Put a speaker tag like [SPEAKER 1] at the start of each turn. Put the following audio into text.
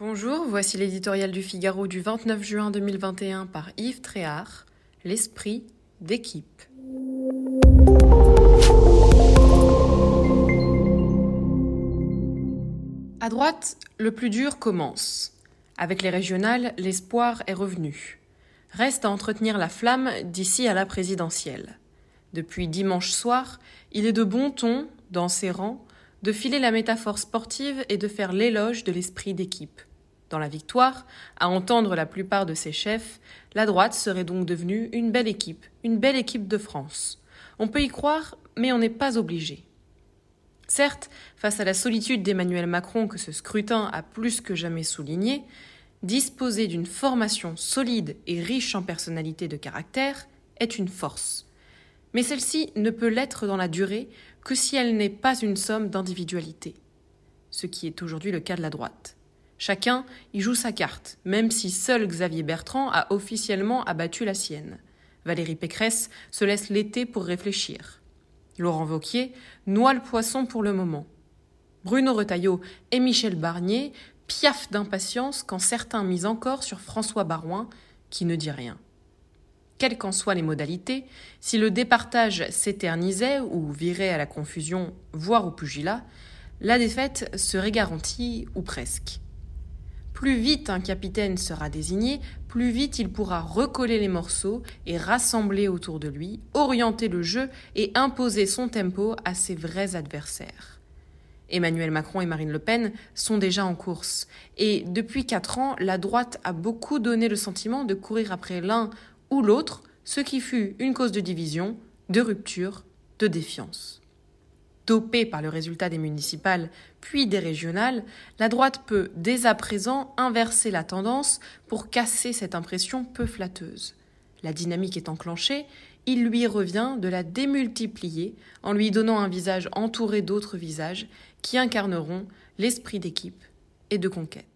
[SPEAKER 1] Bonjour, voici l'éditorial du Figaro du 29 juin 2021 par Yves Tréhard, L'esprit d'équipe. À droite, le plus dur commence. Avec les régionales, l'espoir est revenu. Reste à entretenir la flamme d'ici à la présidentielle. Depuis dimanche soir, il est de bon ton, dans ses rangs, de filer la métaphore sportive et de faire l'éloge de l'esprit d'équipe. Dans la victoire, à entendre la plupart de ses chefs, la droite serait donc devenue une belle équipe, une belle équipe de France. On peut y croire, mais on n'est pas obligé. Certes, face à la solitude d'Emmanuel Macron que ce scrutin a plus que jamais souligné, disposer d'une formation solide et riche en personnalité de caractère est une force. Mais celle-ci ne peut l'être dans la durée que si elle n'est pas une somme d'individualité, ce qui est aujourd'hui le cas de la droite. Chacun y joue sa carte, même si seul Xavier Bertrand a officiellement abattu la sienne. Valérie Pécresse se laisse l'été pour réfléchir. Laurent Vauquier noie le poisson pour le moment. Bruno Retailleau et Michel Barnier piaffent d'impatience quand certains misent encore sur François Barouin, qui ne dit rien. Quelles qu'en soient les modalités, si le départage s'éternisait ou virait à la confusion, voire au pugilat, la défaite serait garantie ou presque. Plus vite un capitaine sera désigné, plus vite il pourra recoller les morceaux et rassembler autour de lui, orienter le jeu et imposer son tempo à ses vrais adversaires. Emmanuel Macron et Marine Le Pen sont déjà en course. Et depuis quatre ans, la droite a beaucoup donné le sentiment de courir après l'un ou l'autre, ce qui fut une cause de division, de rupture, de défiance. Dopée par le résultat des municipales puis des régionales, la droite peut dès à présent inverser la tendance pour casser cette impression peu flatteuse. La dynamique est enclenchée, il lui revient de la démultiplier en lui donnant un visage entouré d'autres visages qui incarneront l'esprit d'équipe et de conquête.